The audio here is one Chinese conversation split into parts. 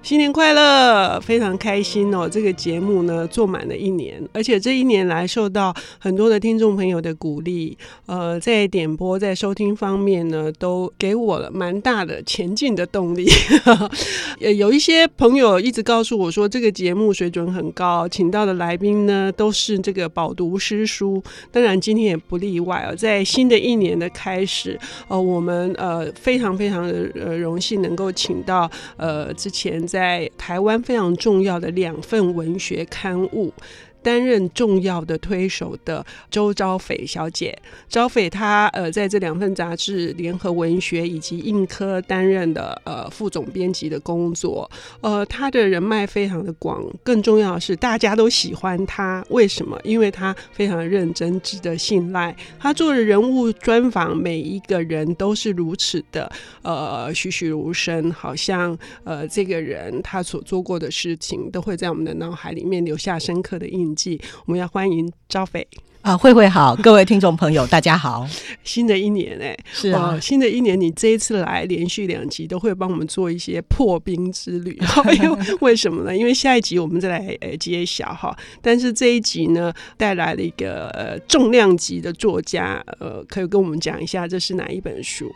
新年快乐，非常开心哦！这个节目呢做满了一年，而且这一年来受到很多的听众朋友的鼓励，呃，在点播、在收听方面呢，都给我了蛮大的前进的动力。呃 有一些朋友一直告诉我说，这个节目水准很高，请到的来宾呢都是这个饱读诗书。当然今天也不例外啊，在新的一年的开始，呃，我们呃非常非常的呃荣幸能够请到呃之前。在台湾非常重要的两份文学刊物。担任重要的推手的周昭斐小姐，昭斐她呃在这两份杂志《联合文学》以及《印科》担任的呃副总编辑的工作，呃她的人脉非常的广，更重要的是大家都喜欢她，为什么？因为她非常认真，值得信赖。她做的人物专访，每一个人都是如此的呃栩栩如生，好像呃这个人他所做过的事情都会在我们的脑海里面留下深刻的印象。我们要欢迎招斐啊，慧慧好，各位听众朋友，大家好。新的一年哎，是啊，新的一年，你这一次来连续两集都会帮我们做一些破冰之旅，因为为什么呢？因为下一集我们再来呃揭晓哈，但是这一集呢带来了一个呃重量级的作家，呃，可以跟我们讲一下这是哪一本书？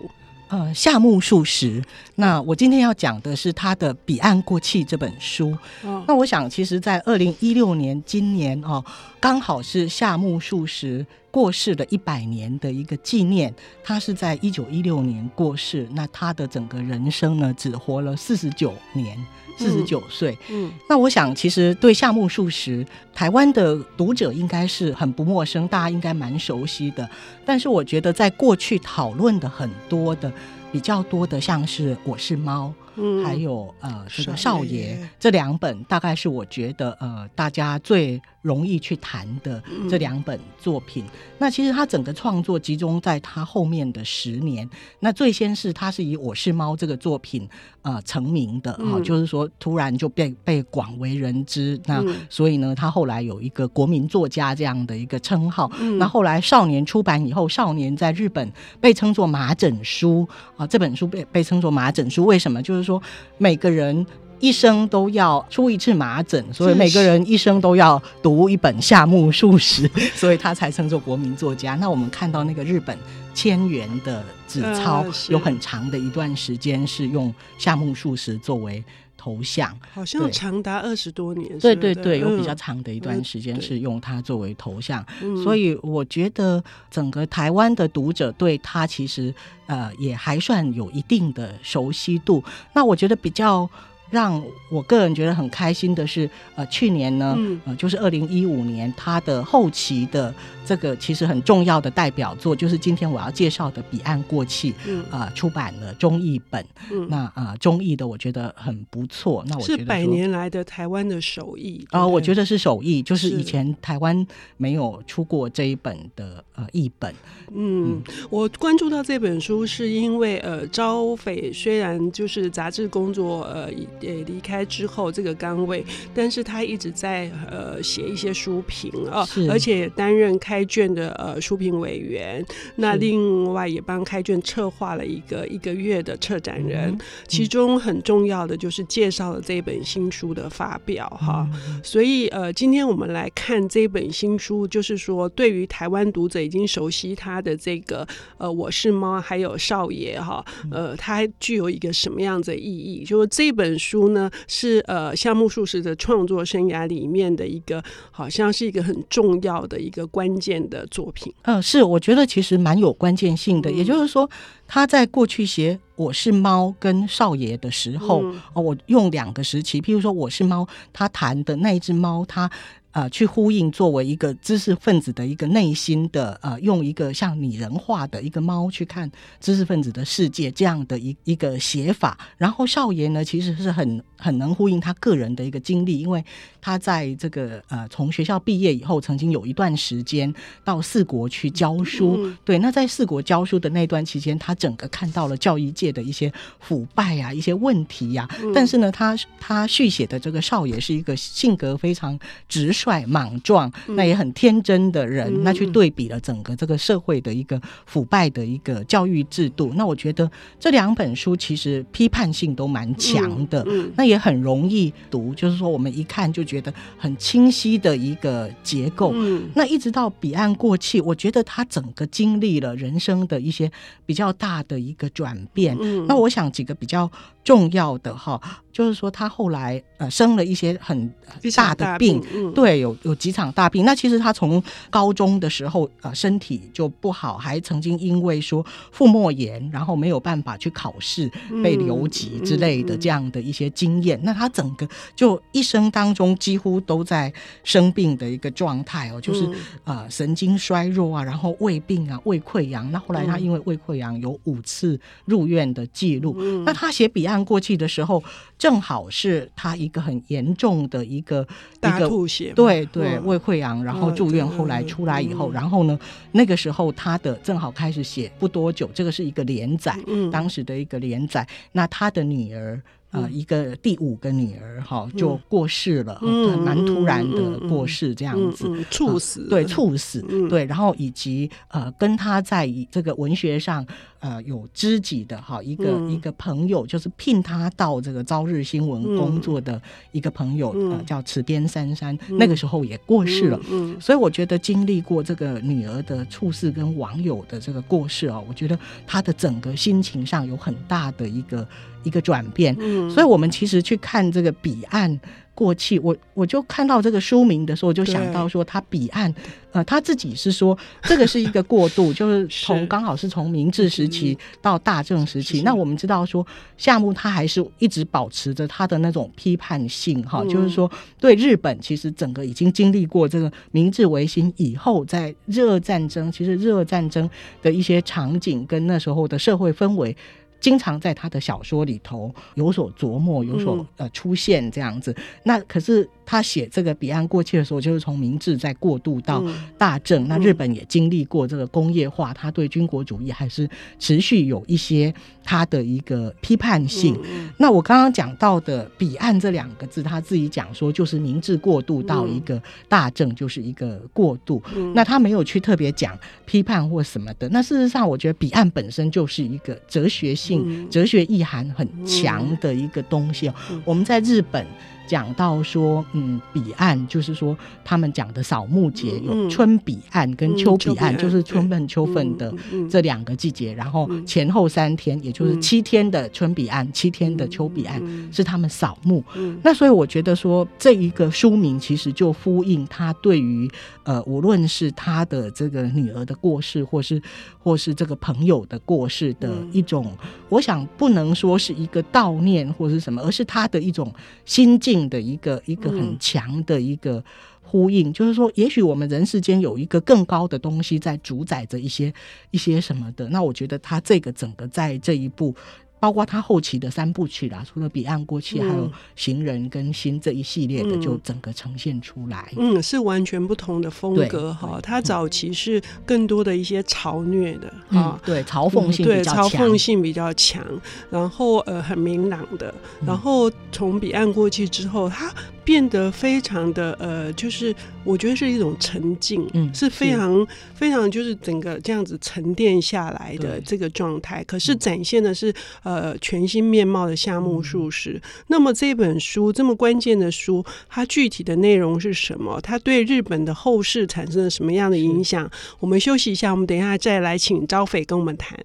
呃，夏目漱石。那我今天要讲的是他的《彼岸过气》这本书。哦、那我想，其实，在二零一六年，今年哦，刚好是夏目漱石过世的一百年的一个纪念。他是在一九一六年过世，那他的整个人生呢，只活了四十九年。四十九岁，嗯，那我想其实对夏目漱石，台湾的读者应该是很不陌生，大家应该蛮熟悉的。但是我觉得在过去讨论的很多的比较多的，像是《我是猫》。嗯，还有呃，这个少爷这两本，大概是我觉得呃，大家最容易去谈的这两本作品。嗯、那其实他整个创作集中在他后面的十年。那最先是他是以《我是猫》这个作品呃成名的啊、就是说突然就被被广为人知。那所以呢，他后来有一个国民作家这样的一个称号。嗯、那后来少年出版以后，少年在日本被称作麻疹书啊，这本书被被称作麻疹书，为什么？就是说，每个人一生都要出一次麻疹，所以每个人一生都要读一本夏目漱石，所以他才称作国民作家。那我们看到那个日本千元的纸钞，有很长的一段时间是用夏目漱石作为头像，好像长达二十多年。对对对，有比较长的一段时间是用它作为头像，所以我觉得整个台湾的读者对他其实呃也还算有一定的熟悉度。那我觉得比较。让我个人觉得很开心的是，呃，去年呢，嗯、呃，就是二零一五年，他的后期的这个其实很重要的代表作，就是今天我要介绍的《彼岸过气》，嗯，啊、呃，出版了中译本，嗯，那啊、呃，中译的我觉得很不错。那我觉得是百年来的台湾的首译啊、呃，我觉得是首译，就是以前台湾没有出过这一本的呃译本。嗯，嗯我关注到这本书是因为呃，招斐虽然就是杂志工作呃。呃，离开之后这个岗位，但是他一直在呃写一些书评啊，是而且担任开卷的呃书评委员。那另外也帮开卷策划了一个一个月的策展人，嗯、其中很重要的就是介绍了这本新书的发表哈。嗯、所以呃，今天我们来看这本新书，就是说对于台湾读者已经熟悉他的这个呃我是猫还有少爷哈，呃，它具有一个什么样子的意义？就是这本书。书呢是呃夏目漱石的创作生涯里面的一个，好像是一个很重要的一个关键的作品。嗯、呃，是，我觉得其实蛮有关键性的。嗯、也就是说，他在过去写《我是猫》跟少爷的时候，我用两个时期，譬如说《我是猫》，他谈的那一只猫，他呃去呼应作为一个知识分子的一个内心的呃，用一个像拟人化的一个猫去看知识分子的世界这样的一一个写法。然后少爷呢，其实是很很能呼应他个人的一个经历，因为他在这个呃从学校毕业以后，曾经有一段时间到四国去教书。嗯、对，那在四国教书的那段期间，他整个看到了教育界的一些腐败啊，一些问题呀、啊。嗯、但是呢，他他续写的这个少爷是一个性格非常直率、莽撞，嗯、那也很天真的人。嗯、那去对比了整个这个社会的一个腐败的一个教育制度。那我觉得这两本书其实批判性都蛮强的，那也很容易读，就是说我们一看就觉得很清晰的一个结构。嗯、那一直到彼岸过气，我觉得他整个经历了人生的一些比较大的一个转变。嗯、那我想几个比较重要的哈。就是说，他后来呃生了一些很大的病，病嗯、对，有有几场大病。那其实他从高中的时候呃身体就不好，还曾经因为说腹膜炎，然后没有办法去考试，被留级之类的这样的一些经验。嗯嗯嗯、那他整个就一生当中几乎都在生病的一个状态哦，就是呃神经衰弱啊，然后胃病啊，胃溃疡。那后来他因为胃溃疡有五次入院的记录。嗯、那他写彼岸过去的时候。正好是他一个很严重的一个大吐血，对对，胃溃疡，然后住院，后来出来以后，然后呢，那个时候他的正好开始写不多久，这个是一个连载，嗯。当时的一个连载，那他的女儿。呃，一个第五个女儿哈就过世了，嗯，蛮突然的过世这样子，猝死，对，猝死，对，然后以及呃，跟他在这个文学上呃有知己的哈一个一个朋友，就是聘他到这个朝日新闻工作的一个朋友，呃，叫池边珊珊，那个时候也过世了，嗯，所以我觉得经历过这个女儿的猝死跟网友的这个过世啊，我觉得她的整个心情上有很大的一个。一个转变，嗯，所以我们其实去看这个彼岸过气，我我就看到这个书名的时候，我就想到说，他彼岸，呃，他自己是说这个是一个过渡，就是从刚好是从明治时期到大正时期。那我们知道说，夏目他还是一直保持着他的那种批判性，哈，就是说对日本其实整个已经经历过这个明治维新以后，在热战争，其实热战争的一些场景跟那时候的社会氛围。经常在他的小说里头有所琢磨，有所呃出现这样子。那可是。他写这个彼岸过去的时候，就是从明治再过渡到大正。嗯、那日本也经历过这个工业化，他对军国主义还是持续有一些他的一个批判性。嗯、那我刚刚讲到的“彼岸”这两个字，他自己讲说，就是明治过渡到一个大正，就是一个过渡。嗯、那他没有去特别讲批判或什么的。那事实上，我觉得“彼岸”本身就是一个哲学性、嗯、哲学意涵很强的一个东西。嗯、我们在日本。讲到说，嗯，彼岸就是说，他们讲的扫墓节有春彼岸跟秋彼岸，就是春分秋分的这两个季节，然后前后三天，也就是七天的春彼岸，七天的秋彼岸是他们扫墓。那所以我觉得说，这一个书名其实就呼应他对于呃，无论是他的这个女儿的过世，或是或是这个朋友的过世的一种，我想不能说是一个悼念或是什么，而是他的一种心境。的一个一个很强的一个呼应，嗯、就是说，也许我们人世间有一个更高的东西在主宰着一些一些什么的。那我觉得他这个整个在这一部。包括他后期的三部曲啦，除了彼岸过去，还有行人跟心这一系列的，就整个呈现出来。嗯，是完全不同的风格哈。他早期是更多的一些嘲虐的啊，对，嘲讽性比较强，嘲讽性比较强。然后呃，很明朗的。然后从彼岸过去之后，他变得非常的呃，就是我觉得是一种沉静，嗯，是非常非常就是整个这样子沉淀下来的这个状态。可是展现的是呃。呃，全新面貌的夏目漱石。嗯、那么这本书这么关键的书，它具体的内容是什么？它对日本的后世产生了什么样的影响？我们休息一下，我们等一下再来请招斐跟我们谈。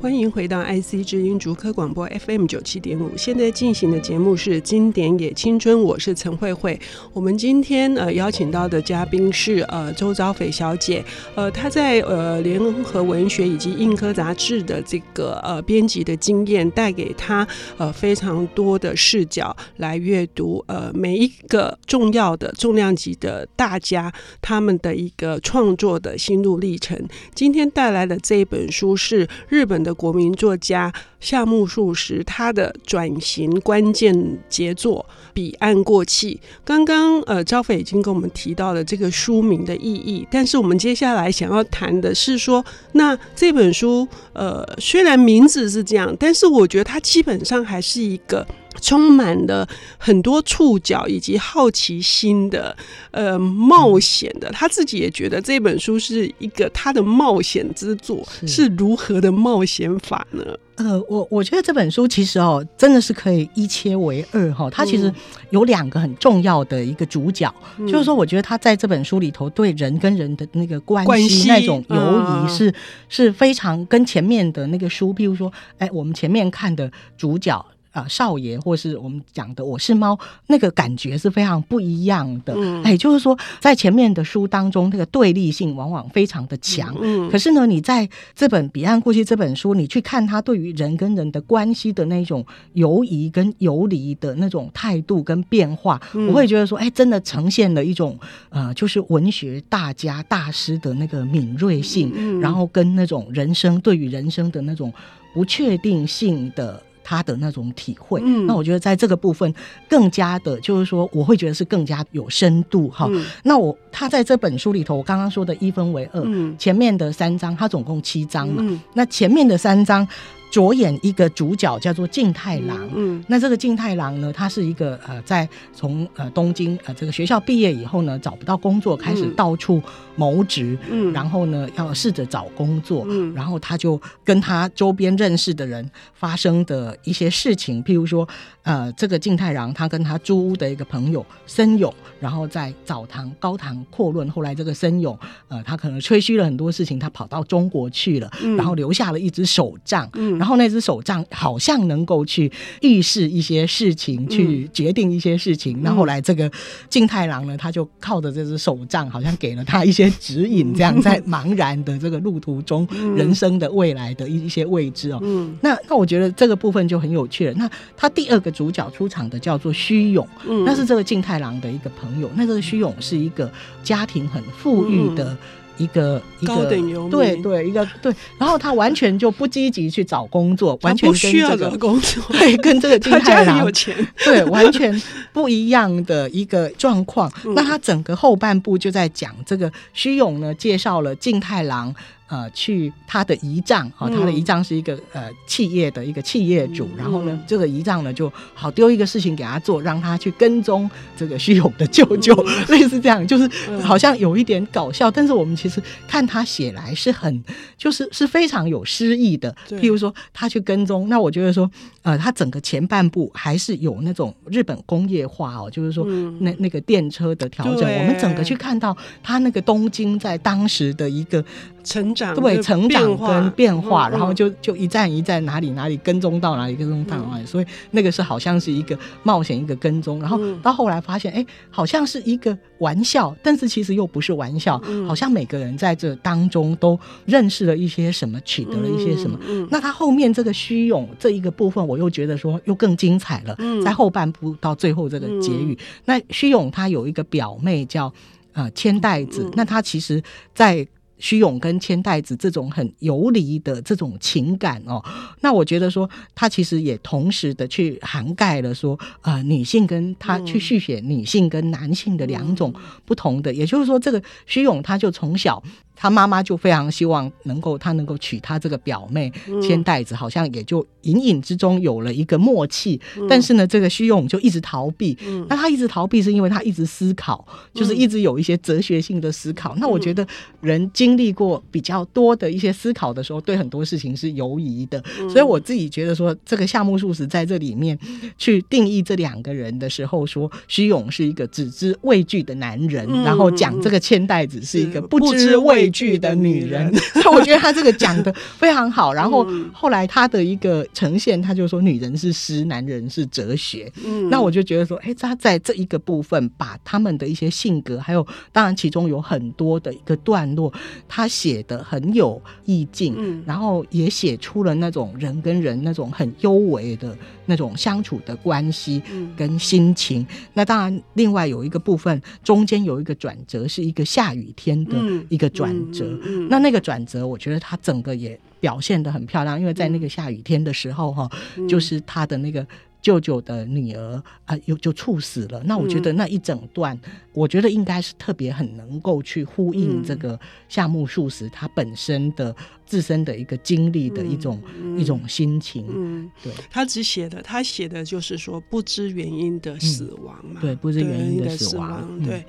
欢迎回到 IC 之音竹科广播 FM 九七点五，现在进行的节目是《经典也青春》，我是陈慧慧。我们今天呃邀请到的嘉宾是呃周遭斐小姐，呃她在呃联合文学以及硬科杂志的这个呃编辑的经验，带给她呃非常多的视角来阅读呃每一个重要的重量级的大家他们的一个创作的心路历程。今天带来的这一本书是日本的。国民作家夏目漱石他的转型关键杰作《彼岸过气》，刚刚呃，昭斐已经跟我们提到了这个书名的意义，但是我们接下来想要谈的是说，那这本书呃，虽然名字是这样，但是我觉得它基本上还是一个。充满了很多触角以及好奇心的，呃，冒险的。他自己也觉得这本书是一个他的冒险之作，是，是如何的冒险法呢？呃，我我觉得这本书其实哦，真的是可以一切为二哈。它其实有两个很重要的一个主角，嗯、就是说，我觉得他在这本书里头对人跟人的那个关系那种友谊是、嗯、是非常跟前面的那个书，譬如说，哎，我们前面看的主角。啊，少爷，或是我们讲的《我是猫》，那个感觉是非常不一样的。嗯，哎，就是说，在前面的书当中，那个对立性往往非常的强。嗯，可是呢，你在这本《彼岸过去》这本书，你去看他对于人跟人的关系的那种游移跟游离的那种态度跟变化，嗯，我会觉得说，哎，真的呈现了一种呃，就是文学大家大师的那个敏锐性，嗯，然后跟那种人生对于人生的那种不确定性的。他的那种体会，嗯，那我觉得在这个部分更加的，就是说，我会觉得是更加有深度哈。嗯，那我他在这本书里头，我刚刚说的一分为二，嗯，前面的三章，他总共七章嘛，嗯，那前面的三章。着眼一个主角叫做静太郎，嗯，嗯，那这个静太郎呢，他是一个呃，在从呃东京呃这个学校毕业以后呢，找不到工作，开始到处谋职，嗯，然后呢要试着找工作，嗯，然后他就跟他周边认识的人发生的一些事情，譬如说。呃，这个静太郎他跟他租屋的一个朋友森永，然后在澡堂高谈阔论。后来这个森永，呃，他可能吹嘘了很多事情，他跑到中国去了，嗯、然后留下了一只手杖，嗯、然后那只手杖好像能够去预示一些事情，嗯、去决定一些事情。那、嗯、后，后来这个静太郎呢，他就靠着这只手杖，好像给了他一些指引，这样在茫然的这个路途中，嗯、人生的未来的一一些未知哦。嗯、那那我觉得这个部分就很有趣了。那他第二个。主角出场的叫做虚勇，嗯、那是这个静太郎的一个朋友。那这个虚勇是一个家庭很富裕的一个、嗯、一个高等对对，一个对。然后他完全就不积极去找工作，完全跟这个工作，对，跟这个静 太郎有钱，对，完全不一样的一个状况。嗯、那他整个后半部就在讲这个虚勇呢，介绍了静太郎。呃，去他的姨丈啊，他的姨丈是一个呃企业的一个企业主，嗯、然后呢，这个姨丈呢就好丢一个事情给他做，让他去跟踪这个虚勇的舅舅，嗯、类似这样，就是好像有一点搞笑，嗯、但是我们其实看他写来是很，就是是非常有诗意的。譬如说他去跟踪，那我觉得说，呃，它整个前半部还是有那种日本工业化哦，就是说那那个电车的调整，我们整个去看到它那个东京在当时的一个。成长对成长跟变化，然后就就一站一站哪里哪里跟踪到哪里跟踪到哪里，所以那个是好像是一个冒险一个跟踪，然后到后来发现哎，好像是一个玩笑，但是其实又不是玩笑，好像每个人在这当中都认识了一些什么，取得了一些什么。那他后面这个虚勇这一个部分，我又觉得说又更精彩了，在后半部到最后这个结语，那虚勇他有一个表妹叫呃千代子，那他其实在。虚勇跟千代子这种很游离的这种情感哦，那我觉得说他其实也同时的去涵盖了说，呃，女性跟他去续写女性跟男性的两种不同的，也就是说，这个虚勇他就从小。他妈妈就非常希望能够他能够娶他这个表妹千代子，好像也就隐隐之中有了一个默契。但是呢，这个虚勇就一直逃避。那他一直逃避是因为他一直思考，就是一直有一些哲学性的思考。那我觉得人经历过比较多的一些思考的时候，对很多事情是犹疑的。所以我自己觉得说，这个夏目漱石在这里面去定义这两个人的时候，说虚勇是一个只知畏惧的男人，然后讲这个千代子是一个不知畏。惧的女人。所以我觉得他这个讲的非常好。然后后来他的一个呈现，他就说女人是诗，男人是哲学。嗯，那我就觉得说，哎，他在这一个部分把他们的一些性格，还有当然其中有很多的一个段落，他写的很有意境。嗯，然后也写出了那种人跟人那种很幽微的那种相处的关系跟心情。那当然，另外有一个部分中间有一个转折，是一个下雨天的一个转折。那那个转折，我觉得他整个也表现得很漂亮，因为在那个下雨天的时候，哈，就是他的那个。舅舅的女儿啊，又、呃、就猝死了。那我觉得那一整段，嗯、我觉得应该是特别很能够去呼应这个夏目漱石他本身的自身的一个经历的一种、嗯、一种心情。嗯，对，他只写的，他写的就是说不知原因的死亡嘛。嗯、对，不知原因的死亡。嗯、对，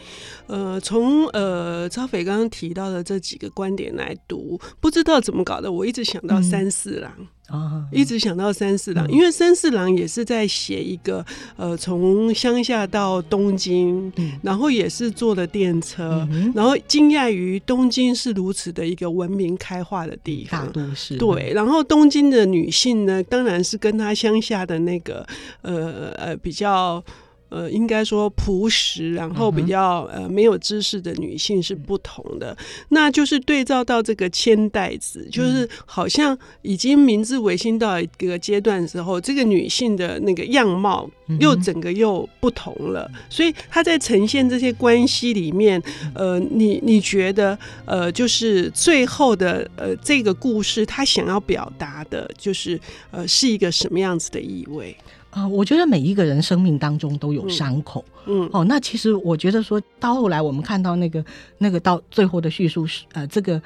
呃，从呃超斐刚刚提到的这几个观点来读，不知道怎么搞的，我一直想到三四郎。一直想到三四郎，因为三四郎也是在写一个呃，从乡下到东京，然后也是坐的电车，然后惊讶于东京是如此的一个文明开化的地方，大都市。对，然后东京的女性呢，当然是跟她乡下的那个呃呃比较。呃，应该说朴实，然后比较呃没有知识的女性是不同的。嗯、那就是对照到这个千代子，就是好像已经明治维新到一个阶段的时候，这个女性的那个样貌又整个又不同了。嗯、所以她在呈现这些关系里面，呃，你你觉得呃，就是最后的呃这个故事，她想要表达的就是呃是一个什么样子的意味？啊、呃，我觉得每一个人生命当中都有伤口，嗯，嗯哦，那其实我觉得说到后来，我们看到那个那个到最后的叙述是，呃，这个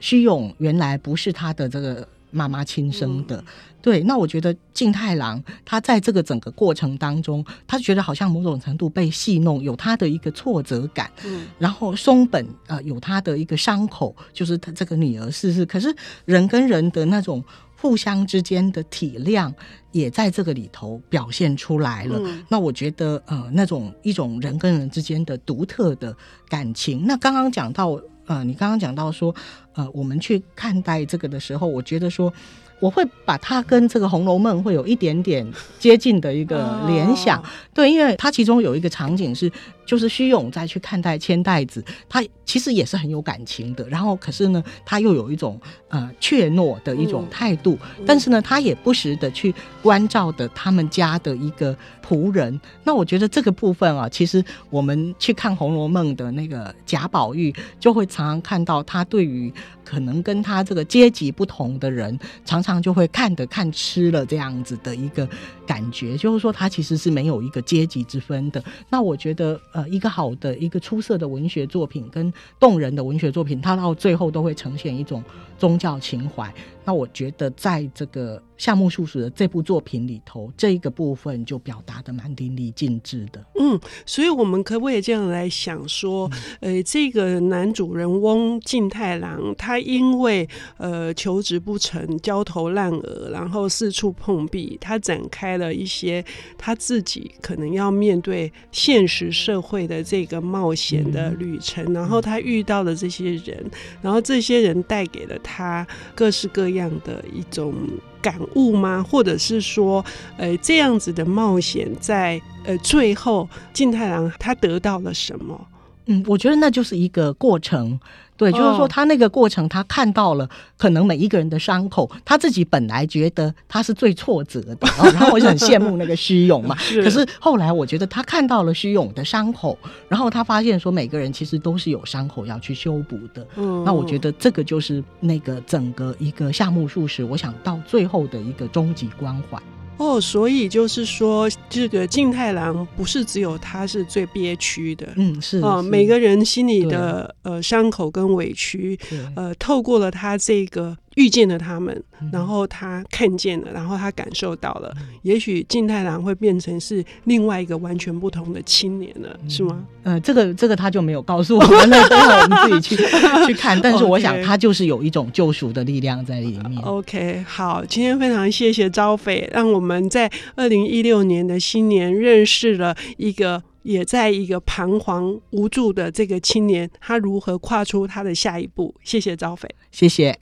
虚勇原来不是他的这个妈妈亲生的，嗯、对，那我觉得静太郎他在这个整个过程当中，他觉得好像某种程度被戏弄，有他的一个挫折感，嗯，然后松本呃有他的一个伤口，就是他这个女儿逝世，可是人跟人的那种。互相之间的体谅也在这个里头表现出来了。嗯、那我觉得，呃，那种一种人跟人之间的独特的感情。那刚刚讲到，呃，你刚刚讲到说，呃，我们去看待这个的时候，我觉得说。我会把它跟这个《红楼梦》会有一点点接近的一个联想，哦、对，因为它其中有一个场景是，就是虚永在去看待千代子，他其实也是很有感情的，然后可是呢，他又有一种呃怯懦的一种态度，嗯、但是呢，他也不时的去关照的他们家的一个仆人。那我觉得这个部分啊，其实我们去看《红楼梦》的那个贾宝玉，就会常常看到他对于可能跟他这个阶级不同的人，常常。就会看得看吃了这样子的一个感觉，就是说他其实是没有一个阶级之分的。那我觉得，呃，一个好的、一个出色的文学作品跟动人的文学作品，它到最后都会呈现一种宗教情怀。那我觉得，在这个夏目漱石的这部作品里头，这一个部分就表达的蛮淋漓尽致的。嗯，所以我们可不可以这样来想说，呃，这个男主人翁静太郎，他因为呃求职不成，焦头烂额，然后四处碰壁，他展开了一些他自己可能要面对现实社会的这个冒险的旅程，嗯、然后他遇到了这些人，然后这些人带给了他各式各样。这样的一种感悟吗？或者是说，呃，这样子的冒险在呃最后，金太郎他得到了什么？嗯，我觉得那就是一个过程。对，就是说他那个过程，他看到了可能每一个人的伤口，他自己本来觉得他是最挫折的，然后我就很羡慕那个虚勇嘛。是可是后来我觉得他看到了虚勇的伤口，然后他发现说每个人其实都是有伤口要去修补的。嗯，那我觉得这个就是那个整个一个夏目漱石，我想到最后的一个终极关怀。哦，所以就是说，这个静太郎不是只有他是最憋屈的，嗯，是啊，每个人心里的呃伤口跟委屈，呃，透过了他这个。遇见了他们，然后他看见了，然后他感受到了，也许静太郎会变成是另外一个完全不同的青年了，是吗？呃，这个这个他就没有告诉我们，那等会我们自己去 去看。但是我想，他就是有一种救赎的力量在里面。OK，好，今天非常谢谢招斐，让我们在二零一六年的新年认识了一个。也在一个彷徨无助的这个青年，他如何跨出他的下一步？谢谢招斐，谢谢。